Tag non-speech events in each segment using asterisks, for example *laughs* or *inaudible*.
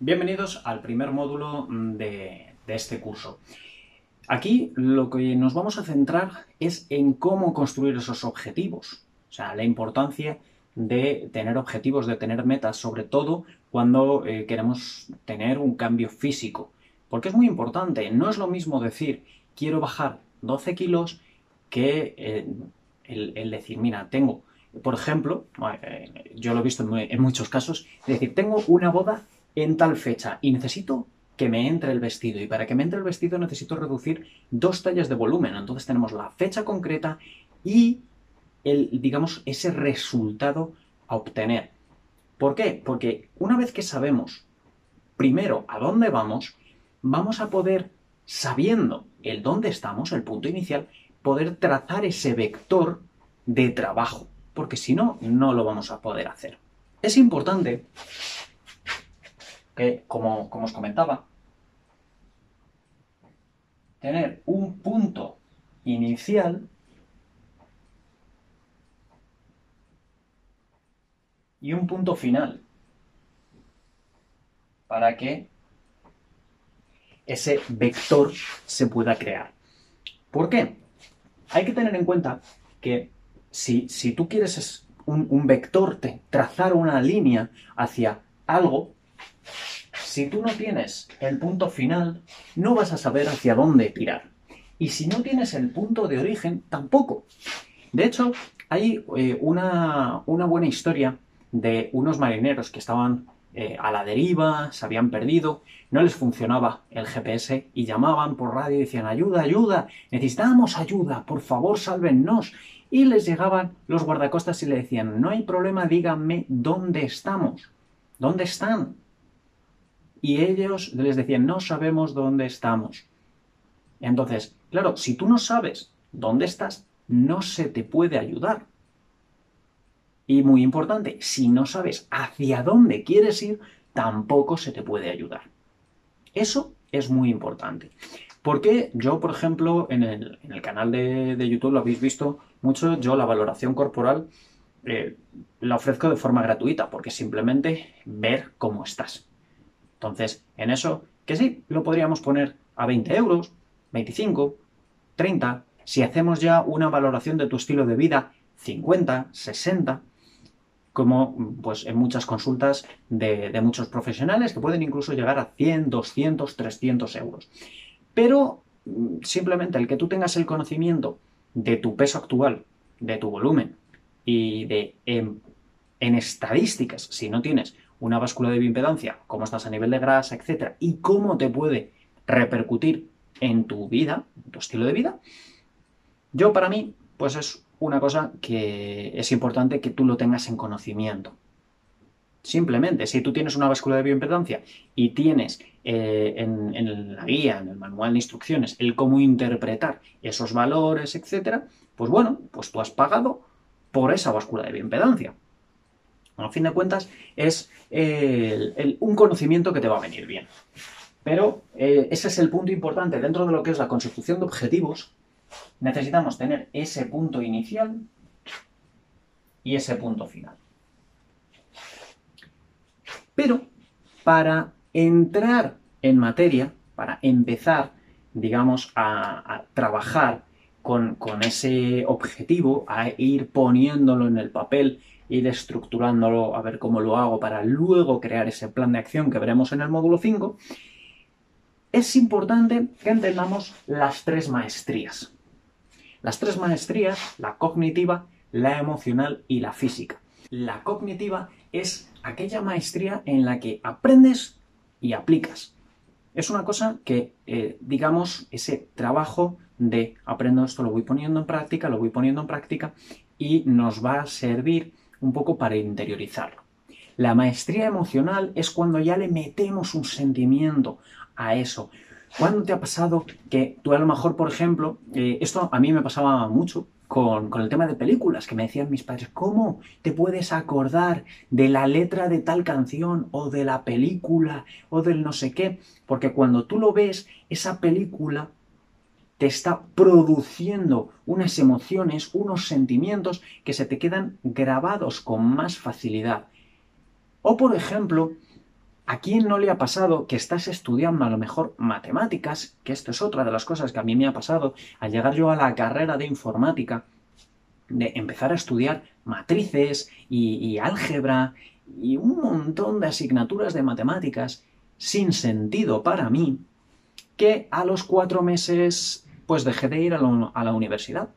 Bienvenidos al primer módulo de, de, este curso. Aquí lo que nos vamos a centrar es en cómo construir esos objetivos, o sea, la importancia de tener objetivos, de tener metas, sobre todo cuando eh, queremos tener un cambio físico. Porque es muy importante, no es lo mismo decir quiero bajar 12 kilos que eh, el, decir, mira, tengo por ejemplo, eh, yo lo he visto en muchos casos, es decir, tengo una boda en tal fecha y necesito que me entre el vestido. Y para que me entre el vestido necesito reducir dos tallas de volumen. Entonces tenemos la fecha concreta y el, digamos, ese resultado a obtener. ¿Por qué? Porque una vez que sabemos primero a dónde vamos, vamos a poder, sabiendo el dónde estamos, el punto inicial, poder trazar ese vector de trabajo. Porque si no, no lo vamos a poder hacer. Es importante que, como, os comentaba, tener un punto inicial y un punto final para que ese vector se pueda crear. ¿Por qué? Hay que tener en cuenta que si, si tú quieres un, un vector, trazar una línea hacia algo, si tú no tienes el punto final, no vas a saber hacia dónde tirar. Y si no tienes el punto de origen, tampoco. De hecho, hay eh, una, buena historia de unos marineros que estaban eh, a la deriva, se habían perdido, no les funcionaba el GPS y llamaban por radio y decían ayuda, ayuda, necesitamos ayuda, por favor, sálvennos. Y les llegaban los guardacostas y le decían, no hay problema, díganme dónde estamos, dónde están. Y ellos les decían, no sabemos dónde estamos. Entonces, claro, si tú no sabes dónde estás, no se te puede ayudar. Y muy importante, si no sabes hacia dónde quieres ir, tampoco se te puede ayudar. Eso es muy importante. Porque yo, por ejemplo, en el, canal de, YouTube lo habéis visto mucho, yo la valoración corporal eh, la ofrezco de forma gratuita, porque simplemente ver cómo estás. Entonces, en eso, que sí, lo podríamos poner a 20 euros, 25, 30. Si hacemos ya una valoración de tu estilo de vida, 50, 60, como pues en muchas consultas de, muchos profesionales que pueden incluso llegar a 100, 200, 300 euros. Pero mm, simplemente el que tú tengas el conocimiento de tu peso actual, de tu volumen y de en, en estadísticas, si no tienes una báscula de bioimpedancia, cómo estás a nivel de grasa, etcétera, y cómo te puede repercutir en tu vida, en tu estilo de vida, yo para mí, pues es una cosa que es importante que tú lo tengas en conocimiento. Simplemente, si tú tienes una báscula de bioimpedancia y tienes eh, en, en, la guía, en el manual de instrucciones, el cómo interpretar esos valores, etcétera, pues bueno, pues tú has pagado por esa báscula de bioimpedancia. A fin de cuentas, es un conocimiento que te va a venir bien. Pero eh, ese es el punto importante dentro de lo que es la consecución de objetivos. Necesitamos tener ese punto inicial y ese punto final. Pero para entrar en materia, para empezar, digamos, a, trabajar con, con, ese objetivo, a ir poniéndolo en el papel ir estructurándolo, a ver cómo lo hago para luego crear ese plan de acción que veremos en el módulo 5, es importante que entendamos las tres maestrías. Las tres maestrías, la cognitiva, la emocional y la física. La cognitiva es aquella maestría en la que aprendes y aplicas. Es una cosa que, eh, digamos, ese trabajo de aprendo esto, lo voy poniendo en práctica, lo voy poniendo en práctica y nos va a servir un poco para interiorizarlo. La maestría emocional es cuando ya le metemos un sentimiento a eso. ¿Cuándo te ha pasado que tú a lo mejor, por ejemplo, eh, esto a mí me pasaba mucho con, con, el tema de películas, que me decían mis padres, ¿cómo te puedes acordar de la letra de tal canción o de la película o del no sé qué? Porque cuando tú lo ves, esa película te está produciendo unas emociones, unos sentimientos que se te quedan grabados con más facilidad. O por ejemplo, ¿A quién no le ha pasado que estás estudiando a lo mejor matemáticas? Que esto es otra de las cosas que a mí me ha pasado al llegar yo a la carrera de informática, de empezar a estudiar matrices y, álgebra y un montón de asignaturas de matemáticas sin sentido para mí, que a los cuatro meses pues dejé de ir a la universidad.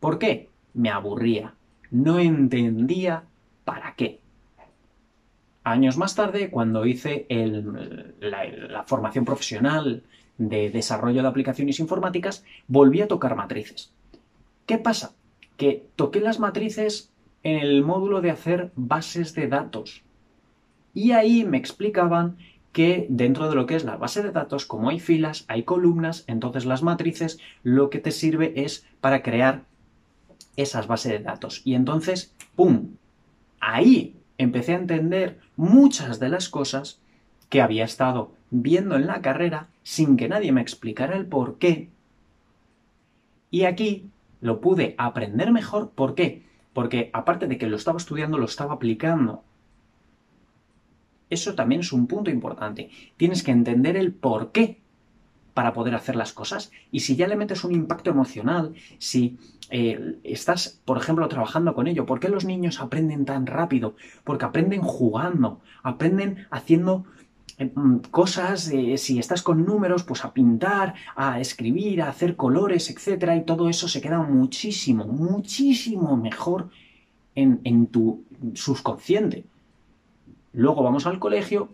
¿Por qué? Me aburría. No entendía para qué. Años más tarde, cuando hice la, formación profesional de desarrollo de aplicaciones informáticas, volví a tocar matrices. ¿Qué pasa? Que toqué las matrices en el módulo de hacer bases de datos. Y ahí me explicaban que dentro de lo que es la base de datos, como hay filas, hay columnas, entonces las matrices lo que te sirve es para crear esas bases de datos. Y entonces, ¡pum! Ahí empecé a entender muchas de las cosas que había estado viendo en la carrera sin que nadie me explicara el por qué. Y aquí lo pude aprender mejor. ¿Por qué? Porque aparte de que lo estaba estudiando, lo estaba aplicando. Eso también es un punto importante. Tienes que entender el por qué para poder hacer las cosas. Y si ya le metes un impacto emocional, si eh, estás, por ejemplo, trabajando con ello, ¿por qué los niños aprenden tan rápido? Porque aprenden jugando, aprenden haciendo eh, mm, cosas, si estás con números, pues a pintar, a escribir, a hacer colores, etcétera, y todo eso se queda muchísimo, muchísimo mejor en, en tu subconsciente. Luego vamos al colegio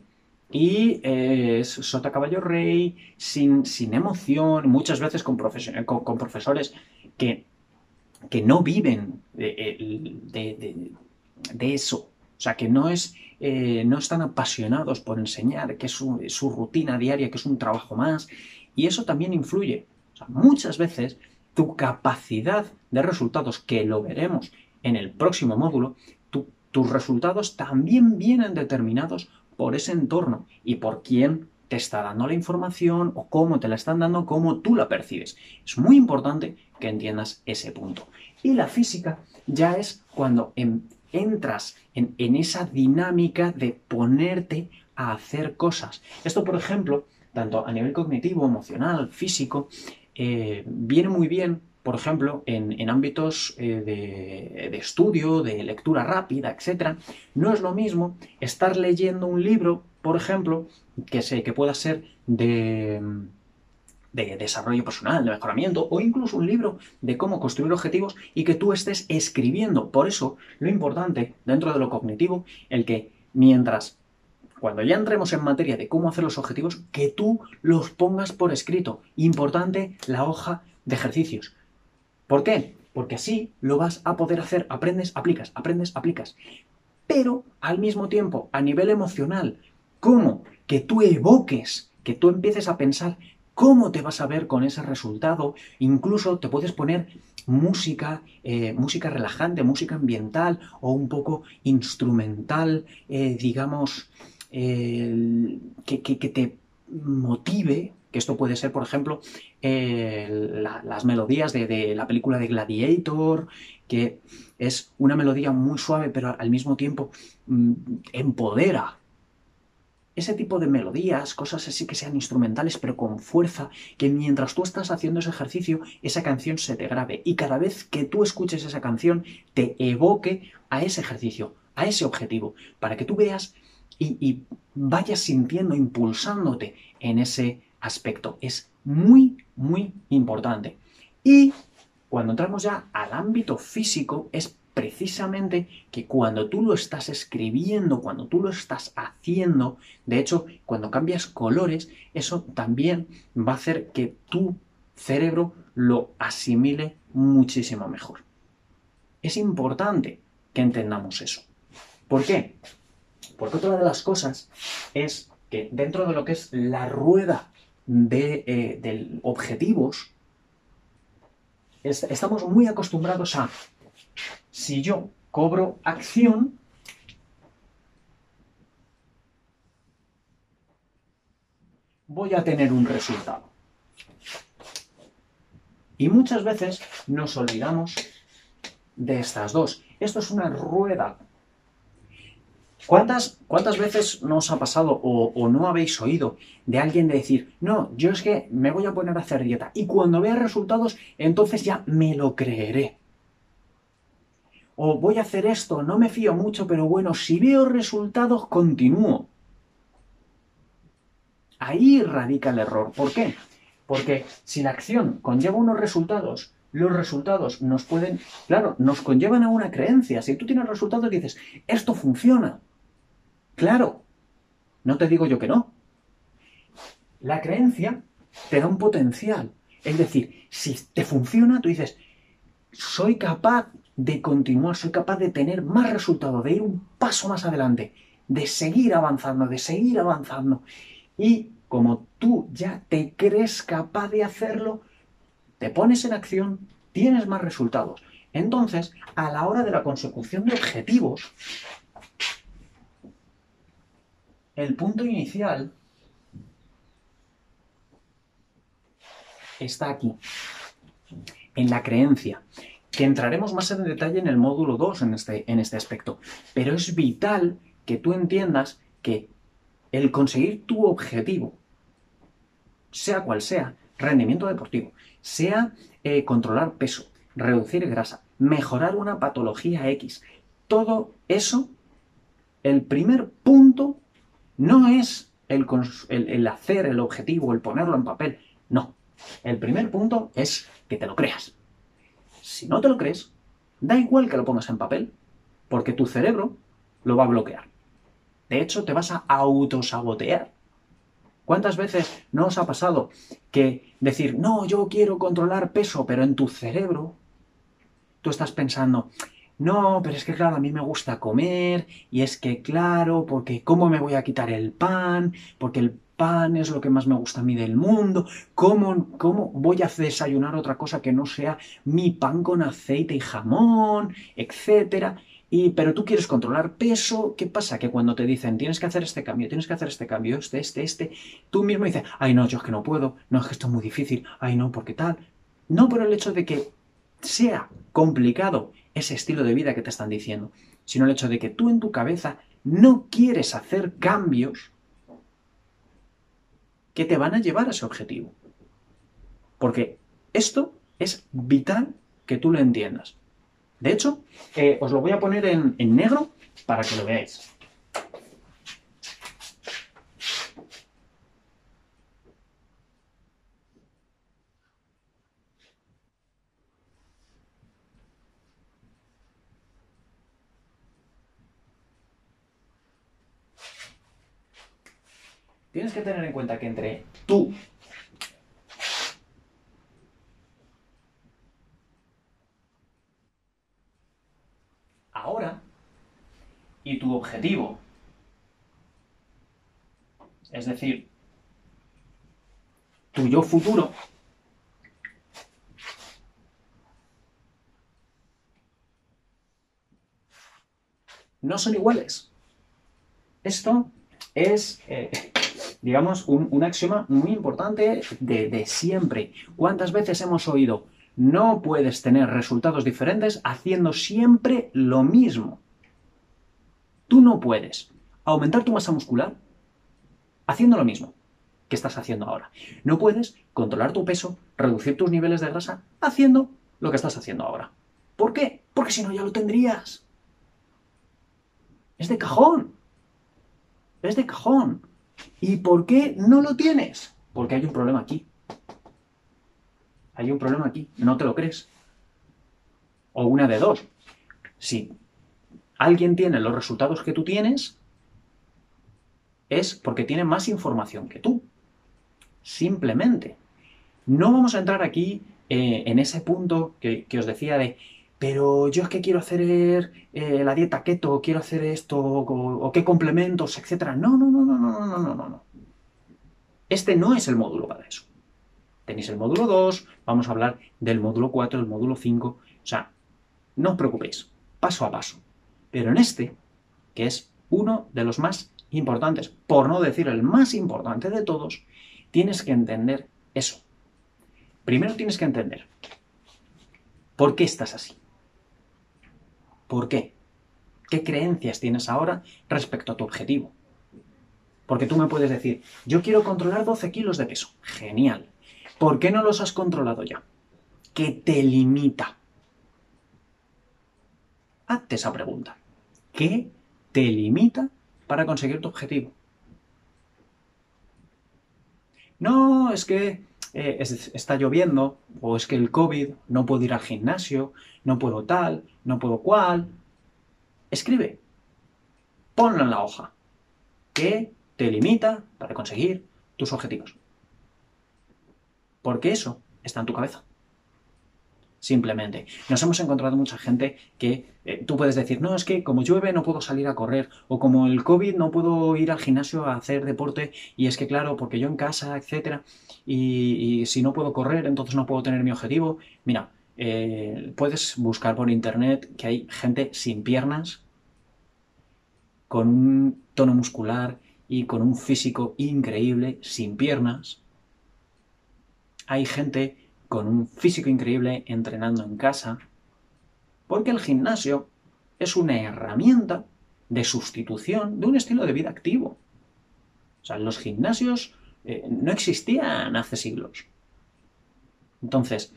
y es sota caballo rey, sin, sin emoción, muchas veces con, profesores que, que, no viven de, eso. O sea, que no, es, eh, no están apasionados por enseñar, que es su, rutina diaria, que es un trabajo más. Y eso también influye. Muchas veces tu capacidad de resultados, que lo veremos en el próximo módulo, tus resultados también vienen determinados por ese entorno y por quién te está dando la información o cómo te la están dando, cómo tú la percibes. Es muy importante que entiendas ese punto. Y la física ya es cuando entras en, esa dinámica de ponerte a hacer cosas. Esto, por ejemplo, tanto a nivel cognitivo, emocional, físico, eh, viene muy bien por ejemplo, en, ámbitos eh, de, estudio, de lectura rápida, etc., no es lo mismo estar leyendo un libro, por ejemplo, que, sé, que pueda ser de, de desarrollo personal, de mejoramiento, o incluso un libro de cómo construir objetivos y que tú estés escribiendo. Por eso, lo importante dentro de lo cognitivo, el que mientras cuando ya entremos en materia de cómo hacer los objetivos, que tú los pongas por escrito. Importante la hoja de ejercicios. ¿Por qué? Porque así lo vas a poder hacer, aprendes, aplicas, aprendes, aplicas. Pero al mismo tiempo, a nivel emocional, ¿cómo? Que tú evoques, que tú empieces a pensar cómo te vas a ver con ese resultado. Incluso te puedes poner música, eh, música relajante, música ambiental o un poco instrumental, eh, digamos, que, que te motive que esto puede ser, por ejemplo, las melodías de, la película de Gladiator, que es una melodía muy suave, pero al mismo tiempo mm, empodera. Ese tipo de melodías, cosas así que sean instrumentales, pero con fuerza, que mientras tú estás haciendo ese ejercicio, esa canción se te grabe. Y cada vez que tú escuches esa canción, te evoque a ese ejercicio, a ese objetivo, para que tú veas y, y vayas sintiendo, impulsándote en ese aspecto. Es muy, muy importante. Y cuando entramos ya al ámbito físico, es precisamente que cuando tú lo estás escribiendo, cuando tú lo estás haciendo, de hecho, cuando cambias colores, eso también va a hacer que tu cerebro lo asimile muchísimo mejor. Es importante que entendamos eso. ¿Por qué? Porque otra de las cosas es que dentro de lo que es la rueda de, eh, objetivos, estamos muy acostumbrados a, si yo cobro acción, voy a tener un resultado. Y muchas veces nos olvidamos de estas dos. Esto es una rueda. ¿Cuántas, ¿Cuántas veces no os ha pasado o, no habéis oído de alguien de decir, no, yo es que me voy a poner a hacer dieta y cuando vea resultados, entonces ya me lo creeré? O voy a hacer esto, no me fío mucho, pero bueno, si veo resultados, continúo. Ahí radica el error. ¿Por qué? Porque si la acción conlleva unos resultados, los resultados nos pueden, claro, nos conllevan a una creencia. Si tú tienes resultados dices, esto funciona. Claro, no te digo yo que no. La creencia te da un potencial. Es decir, si te funciona, tú dices, soy capaz de continuar, soy capaz de tener más resultados, de ir un paso más adelante, de seguir avanzando, de seguir avanzando. Y como tú ya te crees capaz de hacerlo, te pones en acción, tienes más resultados. Entonces, a la hora de la consecución de objetivos, el punto inicial está aquí, en la creencia, que entraremos más en detalle en el módulo 2 en este, en este aspecto. Pero es vital que tú entiendas que el conseguir tu objetivo, sea cual sea, rendimiento deportivo, sea eh, controlar peso, reducir grasa, mejorar una patología X, todo eso, el primer punto no es el, hacer el objetivo, el ponerlo en papel, no. El primer punto es que te lo creas. Si no te lo crees, da igual que lo pongas en papel, porque tu cerebro lo va a bloquear. De hecho, te vas a autosabotear. ¿Cuántas veces no os ha pasado que decir, no, yo quiero controlar peso, pero en tu cerebro tú estás pensando, no, pero es que claro, a mí me gusta comer, y es que claro, porque ¿cómo me voy a quitar el pan? Porque el pan es lo que más me gusta a mí del mundo, ¿cómo, cómo voy a desayunar otra cosa que no sea mi pan con aceite y jamón, etcétera? Y, pero tú quieres controlar peso, ¿qué pasa? Que cuando te dicen tienes que hacer este cambio, tienes que hacer este cambio, este, este, este, tú mismo dices, ay no, yo es que no puedo, no, es que esto es muy difícil, ay no, porque tal. No por el hecho de que sea complicado ese estilo de vida que te están diciendo, sino el hecho de que tú en tu cabeza no quieres hacer cambios que te van a llevar a ese objetivo. Porque esto es vital que tú lo entiendas. De hecho, eh, os lo voy a poner en, en negro para que lo veáis. Que tener en cuenta que entre tú y tu objetivo. Es decir, tu yo futuro no son iguales. Esto es, eh, digamos, un, axioma muy importante de, de siempre. ¿Cuántas veces hemos oído, no puedes tener resultados diferentes haciendo siempre lo mismo? Tú no puedes aumentar tu masa muscular haciendo lo mismo que estás haciendo ahora. No puedes controlar tu peso, reducir tus niveles de grasa haciendo lo que estás haciendo ahora. ¿Por qué? Porque si no ya lo tendrías. Es de cajón. Es de cajón. ¿Y por qué no lo tienes? Porque hay un problema aquí. Hay un problema aquí. No te lo crees. O una de dos. Si alguien tiene los resultados que tú tienes, es porque tiene más información que tú. Simplemente. No vamos a entrar aquí eh, en ese punto que, os decía de, pero yo es que quiero hacer eh, la dieta keto, quiero hacer esto, o, o, qué complementos, etc. No, no, no, no, no, no. Este no es el módulo para eso. Tenéis el módulo 2, vamos a hablar del módulo 4, del módulo 5. O sea, no os preocupéis, paso a paso. Pero en este, que es uno de los más importantes, por no decir el más importante de todos, tienes que entender eso. Primero tienes que entender por qué estás así. ¿Por qué? ¿Qué creencias tienes ahora respecto a tu objetivo? Porque tú me puedes decir, yo quiero controlar 12 kilos de peso. Genial. ¿Por qué no los has controlado ya? ¿Qué te limita? Hazte esa pregunta. ¿Qué te limita para conseguir tu objetivo? No, es que eh, está lloviendo, o es que el COVID, no puedo ir al gimnasio, no puedo tal, no puedo cual. Escribe. Ponlo en la hoja. ¿Qué te limita para conseguir tus objetivos? Porque eso está en tu cabeza. Simplemente. Nos hemos encontrado mucha gente que eh, tú puedes decir, no, es que como llueve no puedo salir a correr, o como el COVID no puedo ir al gimnasio a hacer deporte, y es que claro, porque yo en casa, etcétera, y, si no puedo correr, entonces no puedo tener mi objetivo. Mira, eh, puedes buscar por internet que hay gente sin piernas, con un tono muscular y con un físico increíble, sin piernas. Hay gente con un físico increíble entrenando en casa, porque el gimnasio es una herramienta de sustitución de un estilo de vida activo. O sea, los gimnasios eh, no existían hace siglos. Entonces,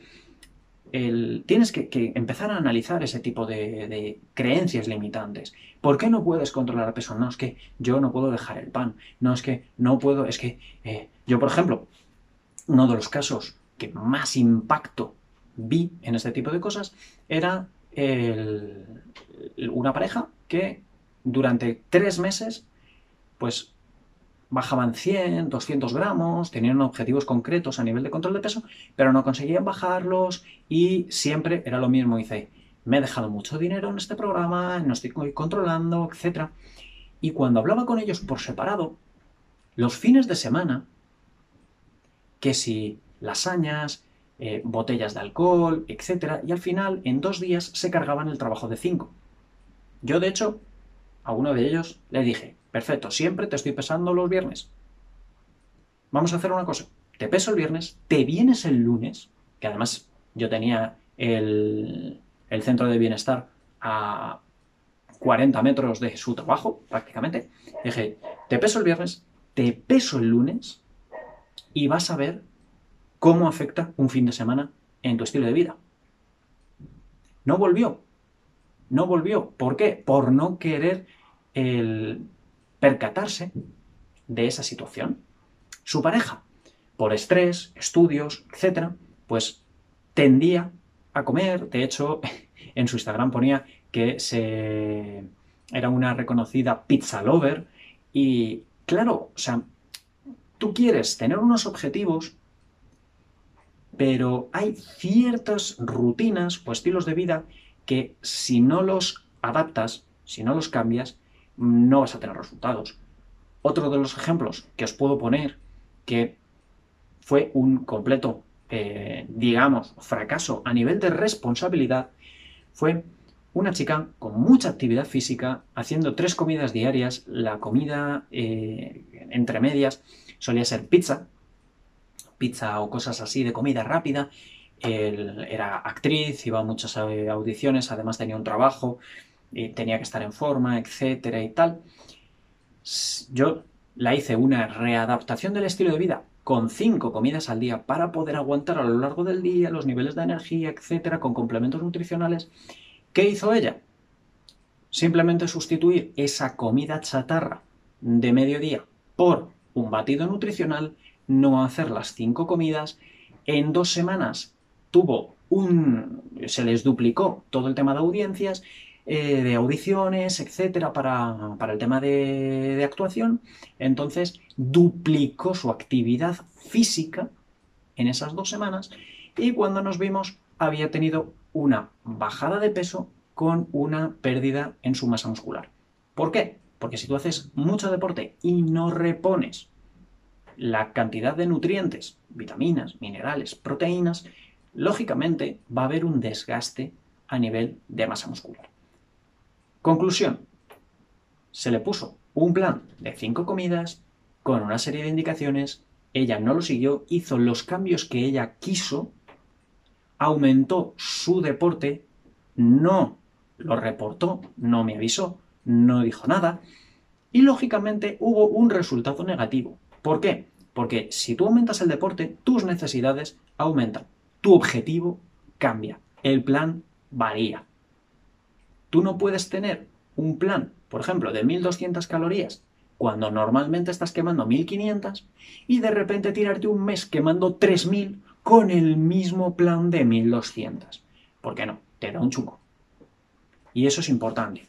tienes que, empezar a analizar ese tipo de, creencias limitantes. ¿Por qué no puedes controlar peso? No, es que yo no puedo dejar el pan. No, es que no puedo, es que eh, yo, por ejemplo, uno de los casos que más impacto vi en este tipo de cosas era una pareja que durante tres meses pues bajaban 100, 200 gramos, tenían objetivos concretos a nivel de control de peso, pero no conseguían bajarlos y siempre era lo mismo. Dice, me he dejado mucho dinero en este programa, no estoy controlando, etc. Y cuando hablaba con ellos por separado, los fines de semana, que si lasañas, eh, botellas de alcohol, etc. Y al final, en dos días, se cargaban el trabajo de cinco. Yo, de hecho, a uno de ellos le dije, perfecto, siempre te estoy pesando los viernes. Vamos a hacer una cosa, te peso el viernes, te vienes el lunes, que además yo tenía el, el centro de bienestar a 40 metros de su trabajo, prácticamente. Dije, te peso el viernes, te peso el lunes y vas a ver cómo afecta un fin de semana en tu estilo de vida. No volvió. No volvió. ¿Por qué? Por no querer el percatarse de esa situación. Su pareja, por estrés, estudios, etc., pues tendía a comer. De hecho, *laughs* en su Instagram ponía que se era una reconocida pizza lover. Y claro, o sea, tú quieres tener unos objetivos pero hay ciertas rutinas o estilos de vida que si no los adaptas, si no los cambias, no vas a tener resultados. Otro de los ejemplos que os puedo poner, que fue un completo, eh, digamos, fracaso a nivel de responsabilidad, fue una chica con mucha actividad física, haciendo tres comidas diarias, la comida eh, entre medias solía ser pizza, pizza o cosas así de comida rápida. Él era actriz, iba a muchas eh, audiciones, además tenía un trabajo, y tenía que estar en forma, etcétera y tal. Yo la hice una readaptación del estilo de vida con cinco comidas al día para poder aguantar a lo largo del día los niveles de energía, etcétera, con complementos nutricionales. ¿Qué hizo ella? Simplemente sustituir esa comida chatarra de mediodía por un batido nutricional no hacer las cinco comidas. En dos semanas tuvo un. se les duplicó todo el tema de audiencias, eh, de audiciones, etcétera, para, el tema de, de actuación. Entonces duplicó su actividad física en esas dos semanas y cuando nos vimos había tenido una bajada de peso con una pérdida en su masa muscular. ¿Por qué? Porque si tú haces mucho deporte y no repones la cantidad de nutrientes, vitaminas, minerales, proteínas, lógicamente va a haber un desgaste a nivel de masa muscular. Conclusión. Se le puso un plan de cinco comidas con una serie de indicaciones, ella no lo siguió, hizo los cambios que ella quiso, aumentó su deporte, no lo reportó, no me avisó, no dijo nada y lógicamente hubo un resultado negativo. ¿Por qué? Porque si tú aumentas el deporte, tus necesidades aumentan, tu objetivo cambia, el plan varía. Tú no puedes tener un plan, por ejemplo, de 1200 calorías cuando normalmente estás quemando 1500 y de repente tirarte un mes quemando 3000 con el mismo plan de 1200. ¿Por qué no? Te da un chungo. Y eso es importante.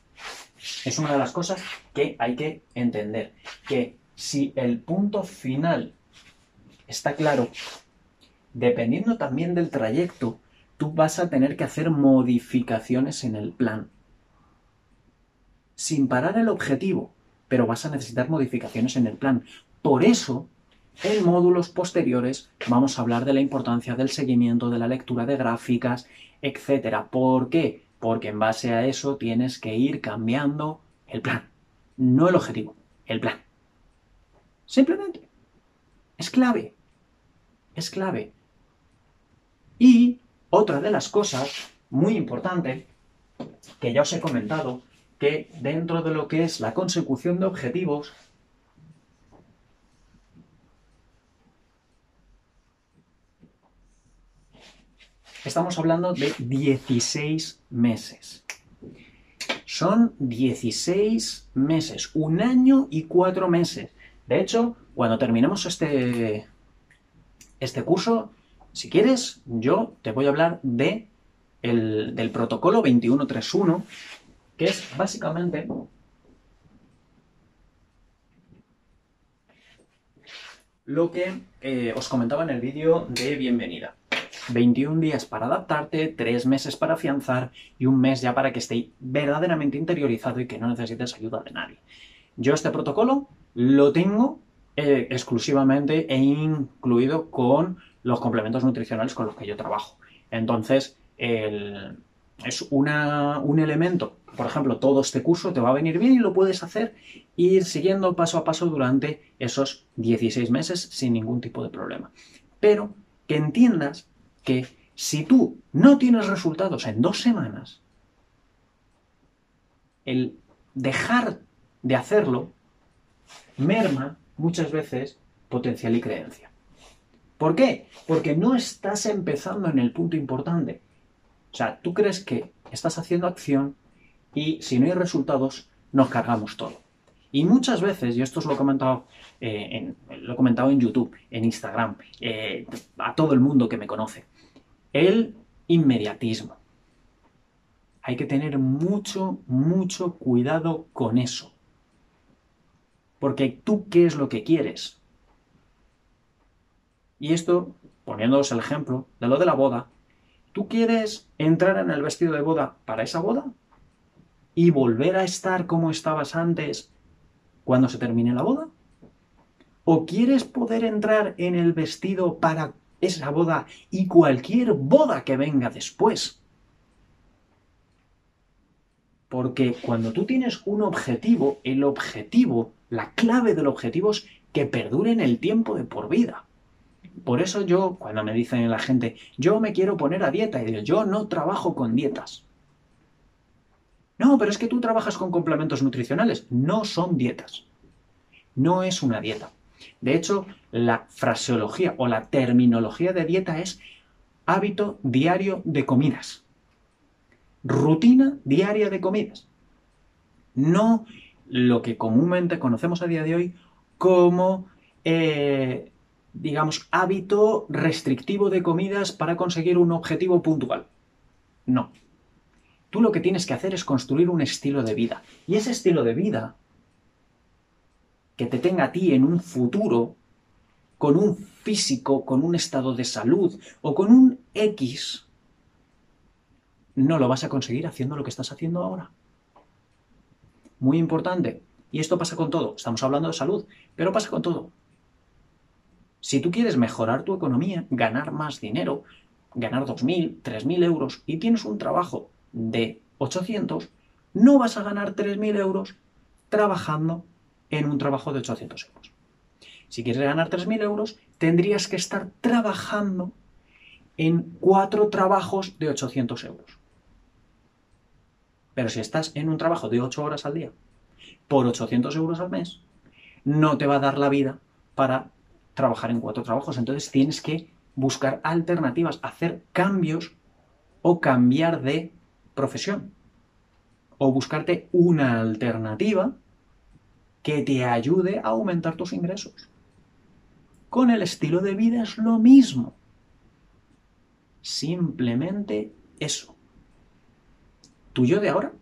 Es una de las cosas que hay que entender. Que si el punto final está claro, dependiendo también del trayecto, tú vas a tener que hacer modificaciones en el plan. Sin parar el objetivo, pero vas a necesitar modificaciones en el plan. Por eso, en módulos posteriores vamos a hablar de la importancia del seguimiento, de la lectura de gráficas, etc. ¿Por qué? Porque en base a eso tienes que ir cambiando el plan. No el objetivo, el plan. Simplemente. Es clave. Es clave. Y otra de las cosas muy importante que ya os he comentado que dentro de lo que es la consecución de objetivos, estamos hablando de 16 meses. Son 16 meses, un año y cuatro meses. De hecho, cuando terminemos este, este curso, si quieres, yo te voy a hablar de del protocolo 2131, que es básicamente lo que eh, os comentaba en el vídeo de bienvenida. 21 días para adaptarte, 3 meses para afianzar y un mes ya para que esté verdaderamente interiorizado y que no necesites ayuda de nadie. Yo este protocolo lo tengo eh, exclusivamente e incluido con los complementos nutricionales con los que yo trabajo. Entonces, es un elemento por ejemplo, todo este curso te va a venir bien y lo puedes hacer ir siguiendo paso a paso durante esos 16 meses sin ningún tipo de problema. Pero que entiendas que si tú no tienes resultados en dos semanas, el dejar de hacerlo merma muchas veces potencial y creencia. ¿Por qué? Porque no estás empezando en el punto importante. O sea, tú crees que estás haciendo acción y si no hay resultados, nos cargamos todo. Y muchas veces, y esto os lo he comentado, eh, en, lo he comentado en YouTube, en Instagram, eh, a todo el mundo que me conoce, el inmediatismo. Hay que tener mucho, mucho cuidado con eso. Porque tú, ¿qué es lo que quieres? Y esto, poniéndoos el ejemplo de lo de la boda, ¿tú quieres entrar en el vestido de boda para esa boda? Y volver a estar como estabas antes cuando se termine la boda? ¿O quieres poder entrar en el vestido para esa boda y cualquier boda que venga después? Porque cuando tú tienes un objetivo, el objetivo, la clave del objetivo es que perdure en el tiempo de por vida. Por eso yo, cuando me dicen la gente, yo me quiero poner a dieta, y digo, yo no trabajo con dietas. No, pero es que tú trabajas con complementos nutricionales. No son dietas. No es una dieta. De hecho, la fraseología o la terminología de dieta es hábito diario de comidas. Rutina diaria de comidas. No lo que comúnmente conocemos a día de hoy como, eh, digamos, hábito restrictivo de comidas para conseguir un objetivo puntual. No, Tú lo que tienes que hacer es construir un estilo de vida. Y ese estilo de vida que te tenga a ti en un futuro, con un físico, con un estado de salud o con un X, no lo vas a conseguir haciendo lo que estás haciendo ahora. Muy importante. Y esto pasa con todo. Estamos hablando de salud, pero pasa con todo. Si tú quieres mejorar tu economía, ganar más dinero, ganar 2.000, 3.000 euros y tienes un trabajo de 800, no vas a ganar 3.000 euros trabajando en un trabajo de 800 euros. Si quieres ganar 3.000 euros, tendrías que estar trabajando en cuatro trabajos de 800 euros. Pero si estás en un trabajo de 8 horas al día, por 800 euros al mes, no te va a dar la vida para trabajar en cuatro trabajos. Entonces tienes que buscar alternativas, hacer cambios o cambiar de profesión. O buscarte una alternativa que te ayude a aumentar tus ingresos. Con el estilo de vida es lo mismo. Simplemente eso. Tu yo de ahora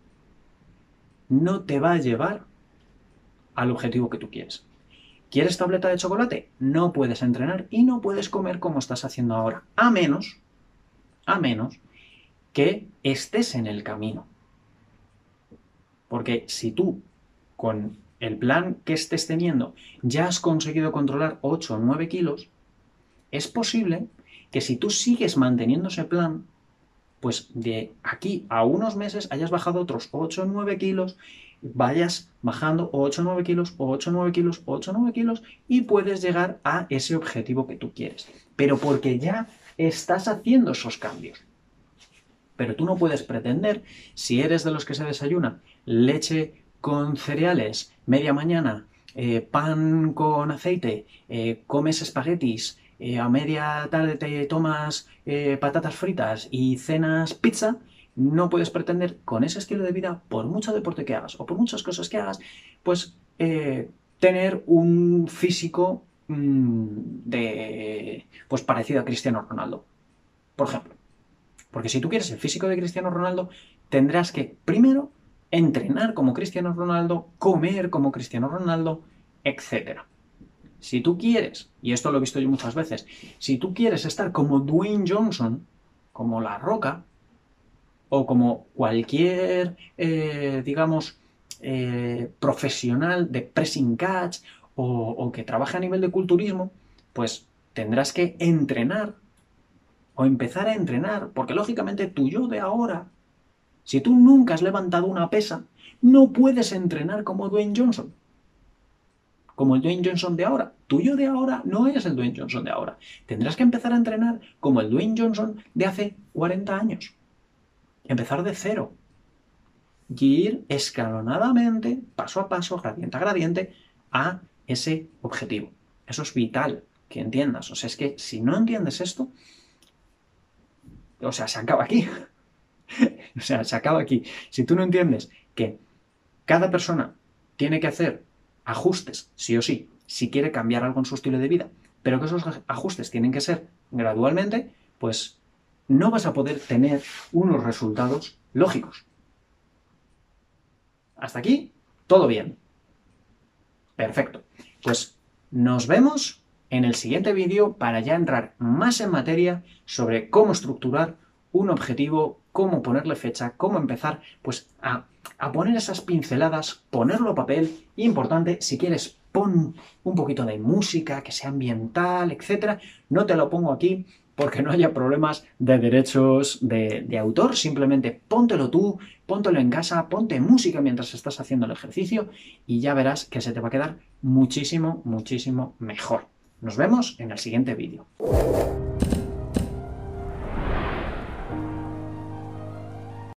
no te va a llevar al objetivo que tú quieres. ¿Quieres tableta de chocolate? No puedes entrenar y no puedes comer como estás haciendo ahora. A menos, a menos que estés en el camino. Porque si tú, con el plan que estés teniendo, ya has conseguido controlar 8 o 9 kilos, es posible que si tú sigues manteniendo ese plan, pues de aquí a unos meses hayas bajado otros 8 o 9 kilos vayas bajando 8 o 9 kilos, 8 o 9 kilos, 8 o 9 kilos y puedes llegar a ese objetivo que tú quieres. Pero porque ya estás haciendo esos cambios. Pero tú no puedes pretender, si eres de los que se desayuna leche con cereales, media mañana, eh, pan con aceite, eh, comes espaguetis, eh, a media tarde te tomas patatas fritas y cenas pizza, no puedes pretender con ese estilo de vida, por mucho deporte que hagas o por muchas cosas que hagas, pues tener un físico mm, de, pues parecido a Cristiano Ronaldo, por ejemplo. Porque si tú quieres el físico de Cristiano Ronaldo, tendrás que primero entrenar como Cristiano Ronaldo, comer como Cristiano Ronaldo, etc. Si tú quieres, y esto lo he visto yo muchas veces, si tú quieres estar como Dwayne Johnson, como La Roca, o como cualquier, eh, digamos, eh, profesional de pressing catch o, que trabaje a nivel de culturismo, pues tendrás que entrenar o empezar a entrenar, porque lógicamente tu yo de ahora, si tú nunca has levantado una pesa, no puedes entrenar como Dwayne Johnson. Como el Dwayne Johnson de ahora. Tu yo de ahora no es el Dwayne Johnson de ahora. Tendrás que empezar a entrenar como el Dwayne Johnson de hace 40 años empezar de cero y ir escalonadamente, paso a paso, gradiente a gradiente, a ese objetivo. Eso es vital que entiendas. O sea, es que si no entiendes esto, o sea, se acaba aquí. *laughs* o sea, se acaba aquí. Si tú no entiendes que cada persona tiene que hacer ajustes, sí o sí, si quiere cambiar algo en su estilo de vida, pero que esos ajustes tienen que ser gradualmente, pues no vas a poder tener unos resultados lógicos. Hasta aquí, todo bien. Perfecto. Pues nos vemos en el siguiente vídeo para ya entrar más en materia sobre cómo estructurar un objetivo, cómo ponerle fecha, cómo empezar pues a, poner esas pinceladas, ponerlo a papel importante, si quieres pon un poquito de música, que sea ambiental, etcétera. No te lo pongo aquí porque no haya problemas de derechos de, autor, simplemente póntelo tú, póntelo en casa, ponte música mientras estás haciendo el ejercicio y ya verás que se te va a quedar muchísimo, muchísimo mejor. Nos vemos en el siguiente vídeo.